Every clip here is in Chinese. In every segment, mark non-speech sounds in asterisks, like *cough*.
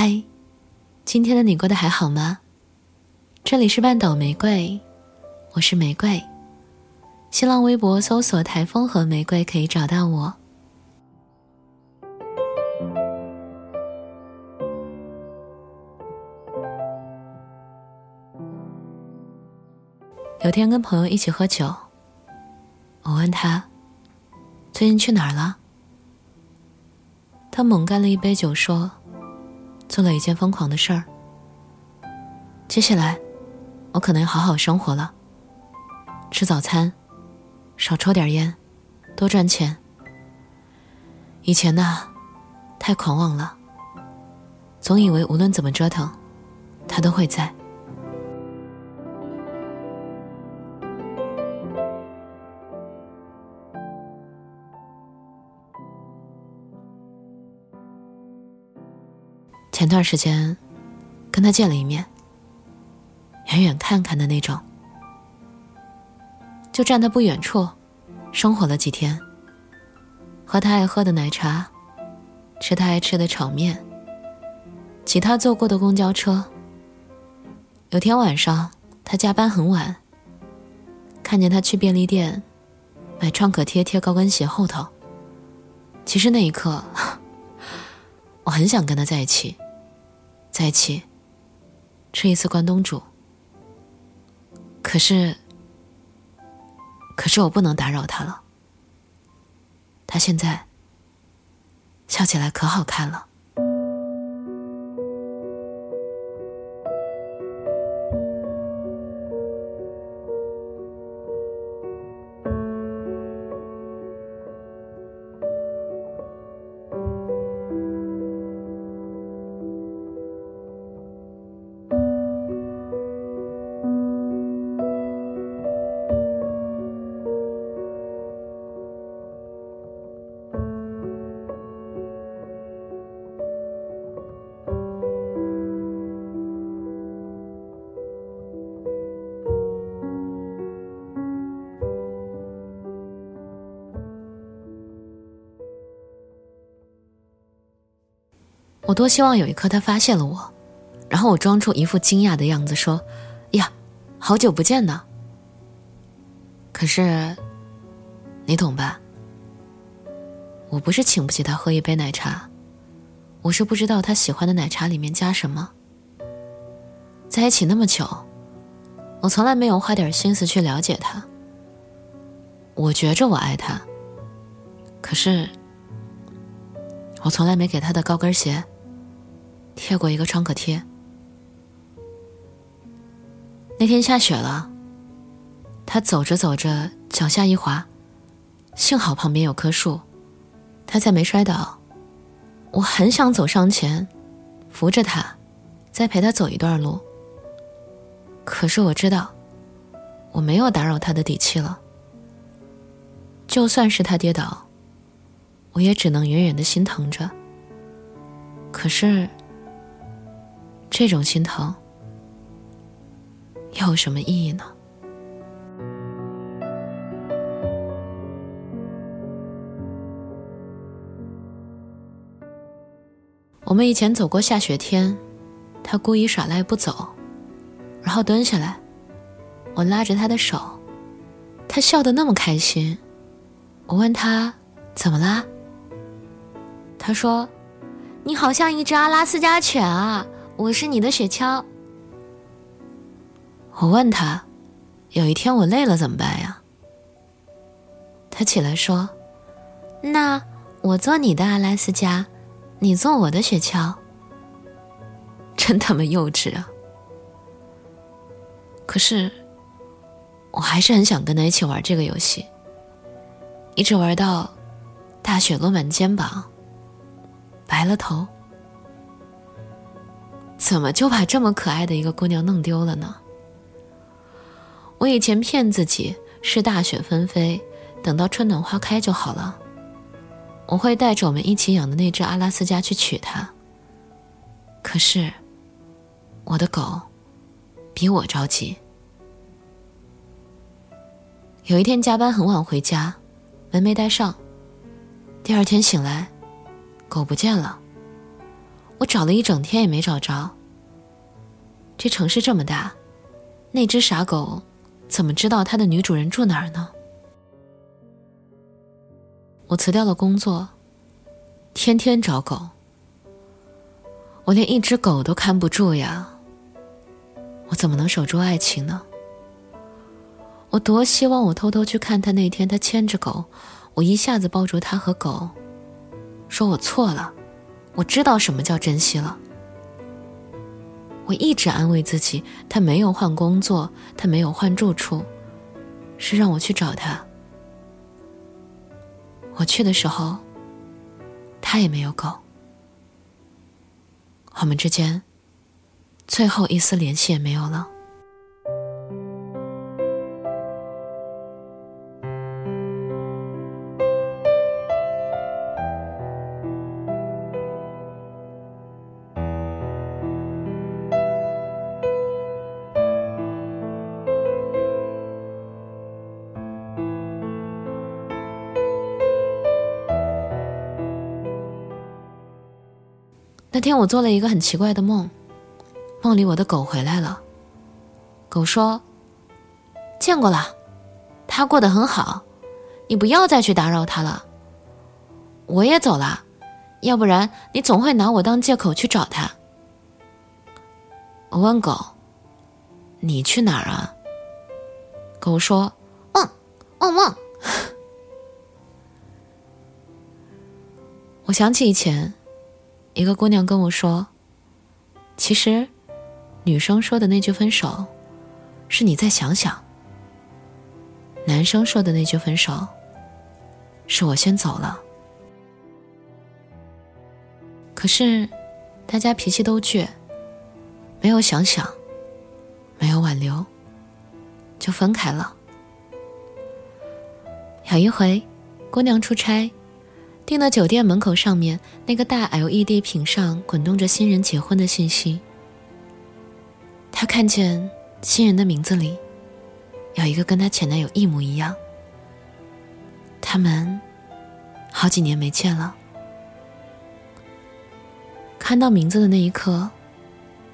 嗨，今天的你过得还好吗？这里是半岛玫瑰，我是玫瑰。新浪微博搜索“台风和玫瑰”可以找到我。有天跟朋友一起喝酒，我问他最近去哪儿了，他猛干了一杯酒，说做了一件疯狂的事儿。接下来，我可能要好好生活了，吃早餐，少抽点烟，多赚钱。以前呐，太狂妄了，总以为无论怎么折腾，他都会在。前段时间，跟他见了一面，远远看看的那种，就站在不远处，生活了几天，喝他爱喝的奶茶，吃他爱吃的炒面，挤他坐过的公交车。有天晚上，他加班很晚，看见他去便利店买创可贴贴高跟鞋后头。其实那一刻，*laughs* 我很想跟他在一起。在一起吃一次关东煮，可是，可是我不能打扰他了。他现在笑起来可好看了。我多希望有一刻他发现了我，然后我装出一副惊讶的样子说：“呀，好久不见呢。”可是，你懂吧？我不是请不起他喝一杯奶茶，我是不知道他喜欢的奶茶里面加什么。在一起那么久，我从来没有花点心思去了解他。我觉着我爱他，可是，我从来没给他的高跟鞋。贴过一个创可贴。那天下雪了，他走着走着脚下一滑，幸好旁边有棵树，他才没摔倒。我很想走上前，扶着他，再陪他走一段路。可是我知道，我没有打扰他的底气了。就算是他跌倒，我也只能远远的心疼着。可是。这种心疼又有什么意义呢？我们以前走过下雪天，他故意耍赖不走，然后蹲下来，我拉着他的手，他笑得那么开心。我问他怎么啦？他说：“你好像一只阿拉斯加犬啊。”我是你的雪橇。我问他，有一天我累了怎么办呀？他起来说：“那我做你的阿拉斯加，你做我的雪橇。*laughs* ”真他妈幼稚啊！可是，我还是很想跟他一起玩这个游戏，一直玩到大雪落满肩膀，白了头。怎么就把这么可爱的一个姑娘弄丢了呢？我以前骗自己是大雪纷飞，等到春暖花开就好了。我会带着我们一起养的那只阿拉斯加去娶她。可是，我的狗比我着急。有一天加班很晚回家，门没带上。第二天醒来，狗不见了。我找了一整天也没找着。这城市这么大，那只傻狗怎么知道它的女主人住哪儿呢？我辞掉了工作，天天找狗。我连一只狗都看不住呀，我怎么能守住爱情呢？我多希望我偷偷去看他那天，他牵着狗，我一下子抱住他和狗，说我错了，我知道什么叫珍惜了。我一直安慰自己，他没有换工作，他没有换住处，是让我去找他。我去的时候，他也没有狗。我们之间，最后一丝联系也没有了。那天我做了一个很奇怪的梦，梦里我的狗回来了。狗说：“见过了，它过得很好，你不要再去打扰它了。我也走了，要不然你总会拿我当借口去找它。”我问狗：“你去哪儿啊？”狗说：“梦，梦梦。” *laughs* 我想起以前。一个姑娘跟我说：“其实，女生说的那句分手，是你再想想；男生说的那句分手，是我先走了。可是，大家脾气都倔，没有想想，没有挽留，就分开了。有一回，姑娘出差。”订的酒店门口上面那个大 LED 屏上滚动着新人结婚的信息。他看见新人的名字里有一个跟他前男友一模一样。他们好几年没见了。看到名字的那一刻，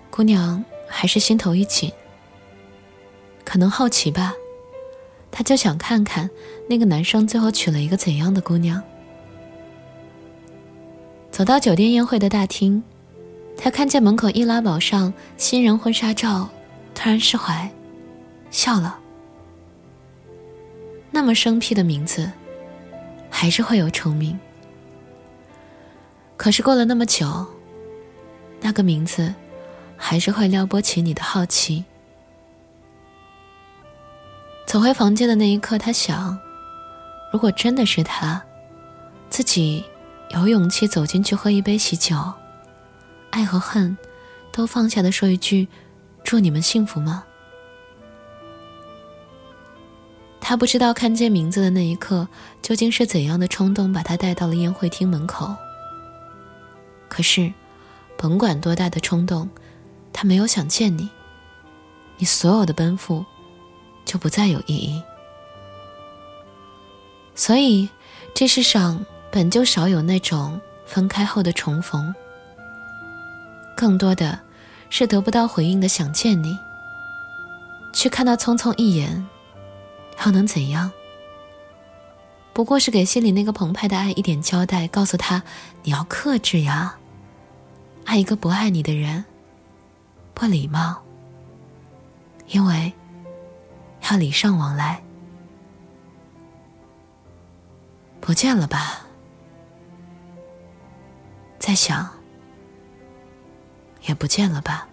姑娘还是心头一紧。可能好奇吧，他就想看看那个男生最后娶了一个怎样的姑娘。走到酒店宴会的大厅，他看见门口易拉宝上新人婚纱照，突然释怀，笑了。那么生僻的名字，还是会有重名。可是过了那么久，那个名字，还是会撩拨起你的好奇。走回房间的那一刻，他想，如果真的是他，自己。有勇气走进去喝一杯喜酒，爱和恨都放下的说一句“祝你们幸福”吗？他不知道看见名字的那一刻究竟是怎样的冲动把他带到了宴会厅门口。可是，甭管多大的冲动，他没有想见你，你所有的奔赴就不再有意义。所以，这世上。本就少有那种分开后的重逢，更多的是得不到回应的想见你。去看到匆匆一眼，又能怎样？不过是给心里那个澎湃的爱一点交代，告诉他你要克制呀，爱一个不爱你的人，不礼貌，因为要礼尚往来。不见了吧？在想，也不见了吧。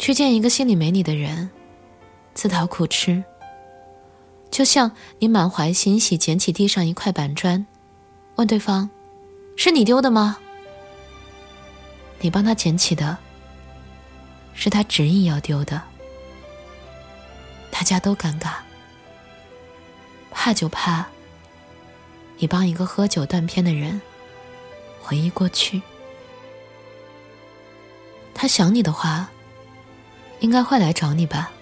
去见一个心里没你的人，自讨苦吃。就像你满怀欣喜捡起地上一块板砖，问对方：“是你丢的吗？”你帮他捡起的，是他执意要丢的。大家都尴尬，怕就怕。你帮一个喝酒断片的人回忆过去，他想你的话，应该会来找你吧？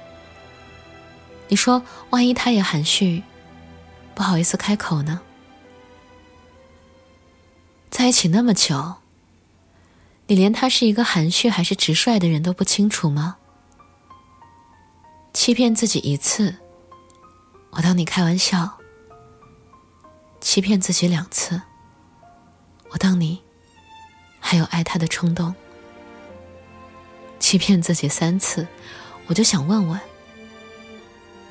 你说，万一他也含蓄，不好意思开口呢？在一起那么久，你连他是一个含蓄还是直率的人都不清楚吗？欺骗自己一次，我当你开玩笑；欺骗自己两次，我当你还有爱他的冲动；欺骗自己三次，我就想问问。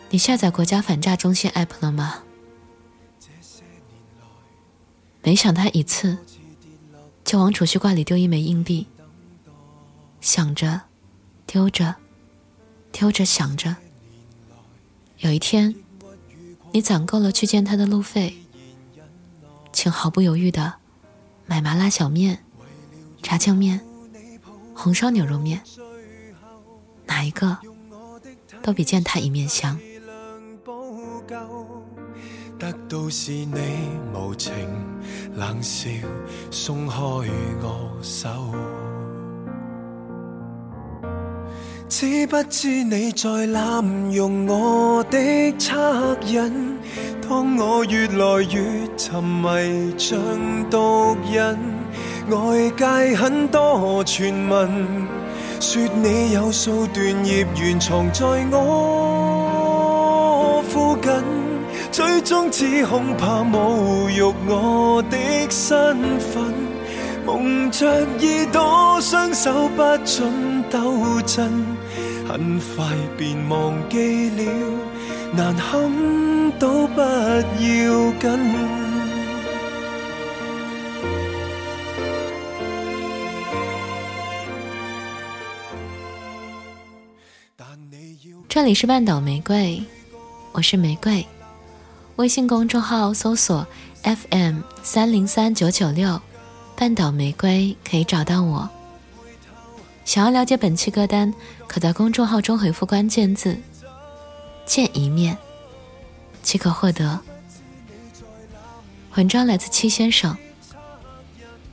你下载国家反诈中心 app 了吗？每想他一次，就往储蓄罐里丢一枚硬币，想着，丢着，丢着想着。有一天，你攒够了去见他的路费，请毫不犹豫的买麻辣小面、炸酱面、红烧牛肉面，哪一个都比见他一面香。得到是你无情冷笑，松开我手。知不知你在滥用我的恻隐？当我越来越沉迷像毒瘾，外界很多传闻，说你有数段孽缘藏在我附近。最终只恐怕侮辱我的身份，蒙着耳朵，双手不准抖震，很快便忘记了，难堪都不要紧。这里是半岛玫瑰，我是玫瑰。微信公众号搜索 FM 三零三九九六，半岛玫瑰可以找到我。想要了解本期歌单，可在公众号中回复关键字“见一面”，即可获得。文章来自七先生，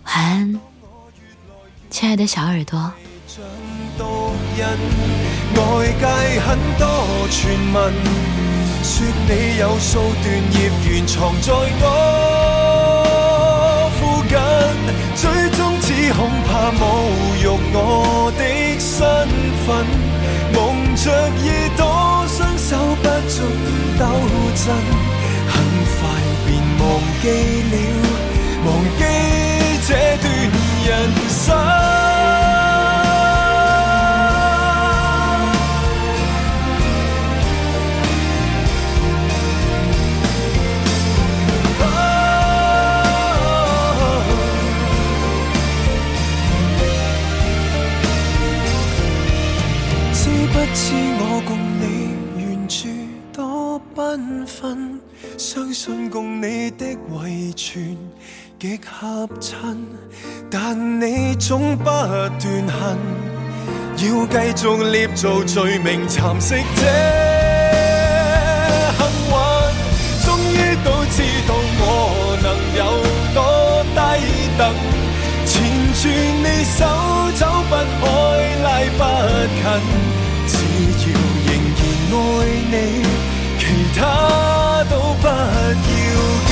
晚安，亲爱的小耳朵。说你有数段孽缘藏在我，最终只恐怕侮辱我的身份，蒙着耳朵，双手不准抖震，很快便忘记了，忘记这段人生。极合衬，但你总不断恨，要继续捏造罪名蚕食这幸运。终于都知道我能有多低等，缠住你手走不开拉不近，只要仍然爱你，其他。都不要紧，